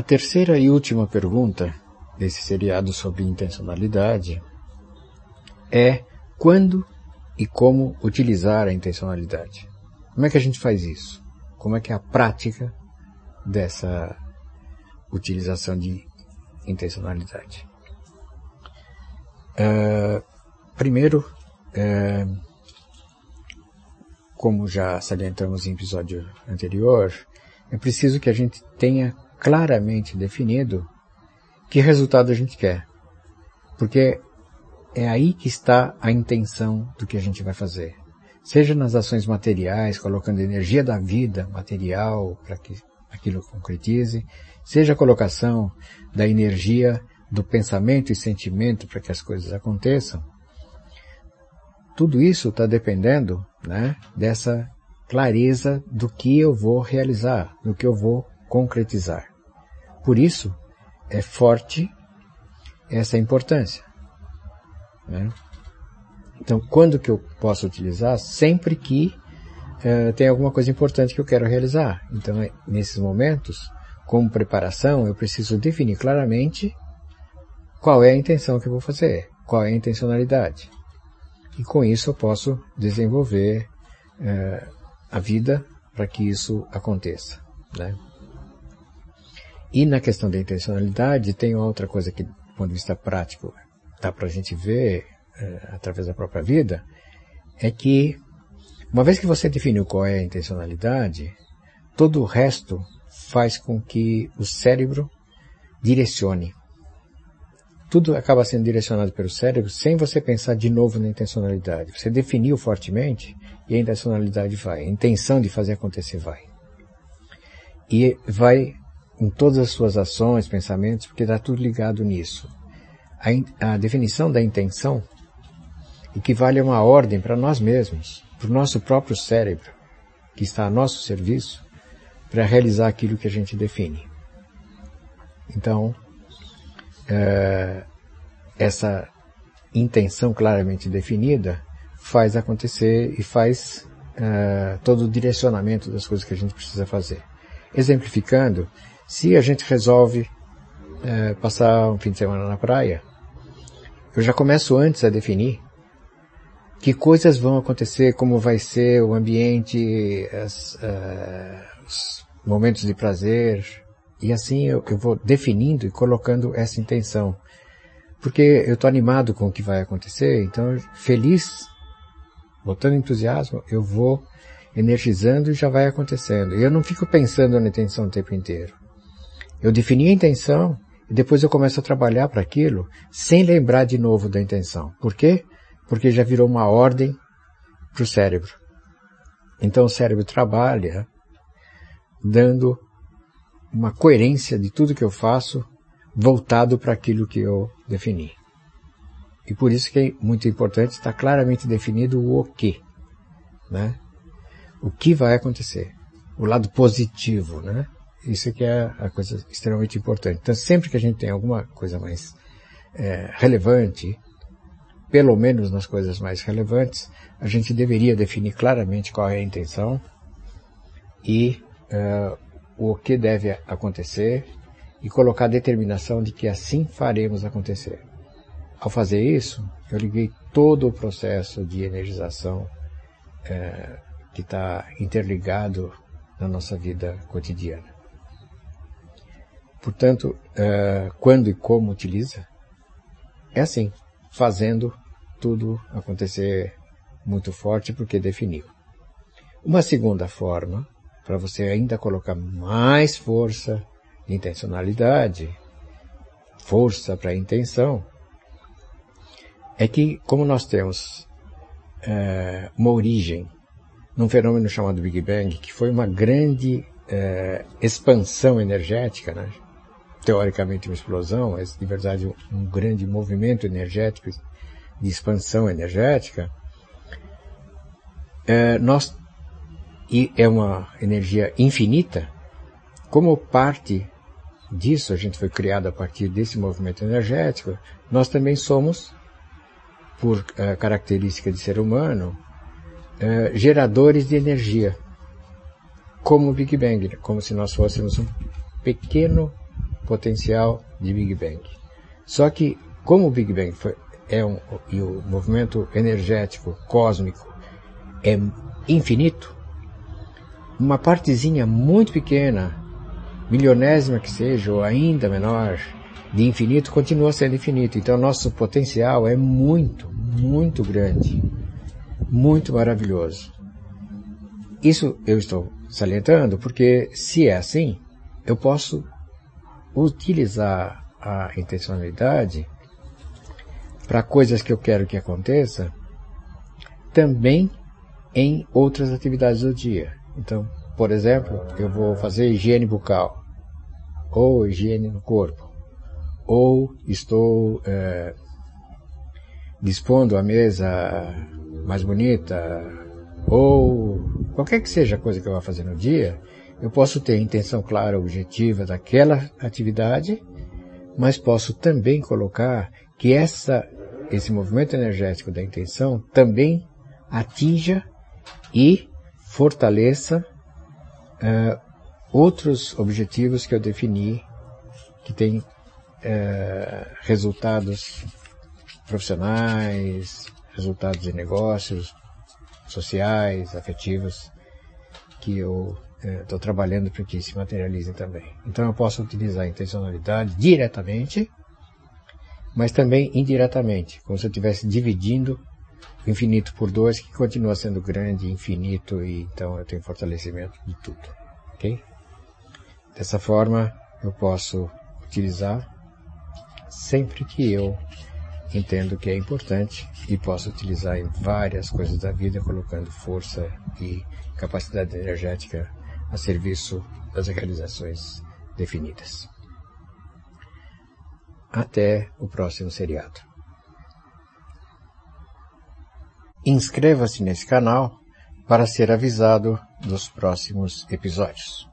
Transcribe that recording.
A terceira e última pergunta desse seriado sobre intencionalidade é quando e como utilizar a intencionalidade. Como é que a gente faz isso? Como é que é a prática dessa utilização de intencionalidade? Uh, primeiro, uh, como já salientamos em episódio anterior, é preciso que a gente tenha claramente definido que resultado a gente quer. Porque é aí que está a intenção do que a gente vai fazer. Seja nas ações materiais, colocando energia da vida material para que aquilo concretize, seja a colocação da energia do pensamento e sentimento para que as coisas aconteçam. Tudo isso está dependendo né, dessa clareza do que eu vou realizar, do que eu vou concretizar. Por isso, é forte essa importância. Né? Então, quando que eu posso utilizar? Sempre que uh, tem alguma coisa importante que eu quero realizar. Então, é, nesses momentos, como preparação, eu preciso definir claramente qual é a intenção que eu vou fazer, qual é a intencionalidade. E com isso eu posso desenvolver uh, a vida para que isso aconteça. Né? E na questão da intencionalidade, tem outra coisa que, do ponto de vista prático, dá para a gente ver é, através da própria vida, é que, uma vez que você definiu qual é a intencionalidade, todo o resto faz com que o cérebro direcione. Tudo acaba sendo direcionado pelo cérebro sem você pensar de novo na intencionalidade. Você definiu fortemente e a intencionalidade vai. A intenção de fazer acontecer vai. E vai em todas as suas ações, pensamentos, porque está tudo ligado nisso. A, a, definição da intenção equivale a uma ordem para nós mesmos, para o nosso próprio cérebro, que está a nosso serviço, para realizar aquilo que a gente define. Então, é, essa intenção claramente definida faz acontecer e faz é, todo o direcionamento das coisas que a gente precisa fazer. Exemplificando, se a gente resolve é, passar um fim de semana na praia, eu já começo antes a definir que coisas vão acontecer, como vai ser o ambiente, as, uh, os momentos de prazer, e assim eu, eu, vou definindo e colocando essa intenção. Porque eu estou animado com o que vai acontecer, então feliz, botando entusiasmo, eu vou energizando e já vai acontecendo. E eu não fico pensando na intenção o tempo inteiro. Eu defini a intenção e depois eu começo a trabalhar para aquilo sem lembrar de novo da intenção. Por quê? Porque já virou uma ordem para o cérebro. Então o cérebro trabalha dando uma coerência de tudo que eu faço voltado para aquilo que eu defini. E por isso que é muito importante estar claramente definido o que, né? O que vai acontecer. O lado positivo, né? Isso que é a coisa extremamente importante. Então, sempre que a gente tem alguma coisa mais é, relevante, pelo menos nas coisas mais relevantes, a gente deveria definir claramente qual é a intenção e uh, o que deve acontecer e colocar a determinação de que assim faremos acontecer. Ao fazer isso, eu liguei todo o processo de energização uh, que está interligado na nossa vida cotidiana. Portanto, uh, quando e como utiliza, é assim, fazendo tudo acontecer muito forte porque definiu. Uma segunda forma, para você ainda colocar mais força, intencionalidade, força para a intenção, é que como nós temos uh, uma origem num fenômeno chamado Big Bang, que foi uma grande uh, expansão energética, né? Teoricamente uma explosão, mas de verdade um, um grande movimento energético de expansão energética, é, nós e é uma energia infinita, como parte disso, a gente foi criado a partir desse movimento energético, nós também somos, por é, característica de ser humano, é, geradores de energia, como o Big Bang, como se nós fôssemos um pequeno potencial de Big Bang. Só que, como o Big Bang foi, é um, e o movimento energético cósmico é infinito, uma partezinha muito pequena, milionésima que seja, ou ainda menor, de infinito, continua sendo infinito. Então nosso potencial é muito, muito grande. Muito maravilhoso. Isso eu estou salientando porque, se é assim, eu posso utilizar a intencionalidade para coisas que eu quero que aconteça também em outras atividades do dia. Então, por exemplo, eu vou fazer higiene bucal, ou higiene no corpo, ou estou é, dispondo a mesa mais bonita, ou qualquer que seja a coisa que eu vá fazer no dia, eu posso ter intenção clara, objetiva daquela atividade, mas posso também colocar que essa, esse movimento energético da intenção também atinja e fortaleça uh, outros objetivos que eu defini que têm uh, resultados profissionais, resultados de negócios, sociais, afetivos, que eu estou uh, trabalhando para que se materializem também. Então eu posso utilizar a intencionalidade diretamente, mas também indiretamente, como se eu estivesse dividindo infinito por dois, que continua sendo grande, infinito, e então eu tenho fortalecimento de tudo. Ok? Dessa forma, eu posso utilizar sempre que eu entendo que é importante e posso utilizar em várias coisas da vida, colocando força e capacidade energética a serviço das realizações definidas. Até o próximo seriado. Inscreva-se nesse canal para ser avisado dos próximos episódios.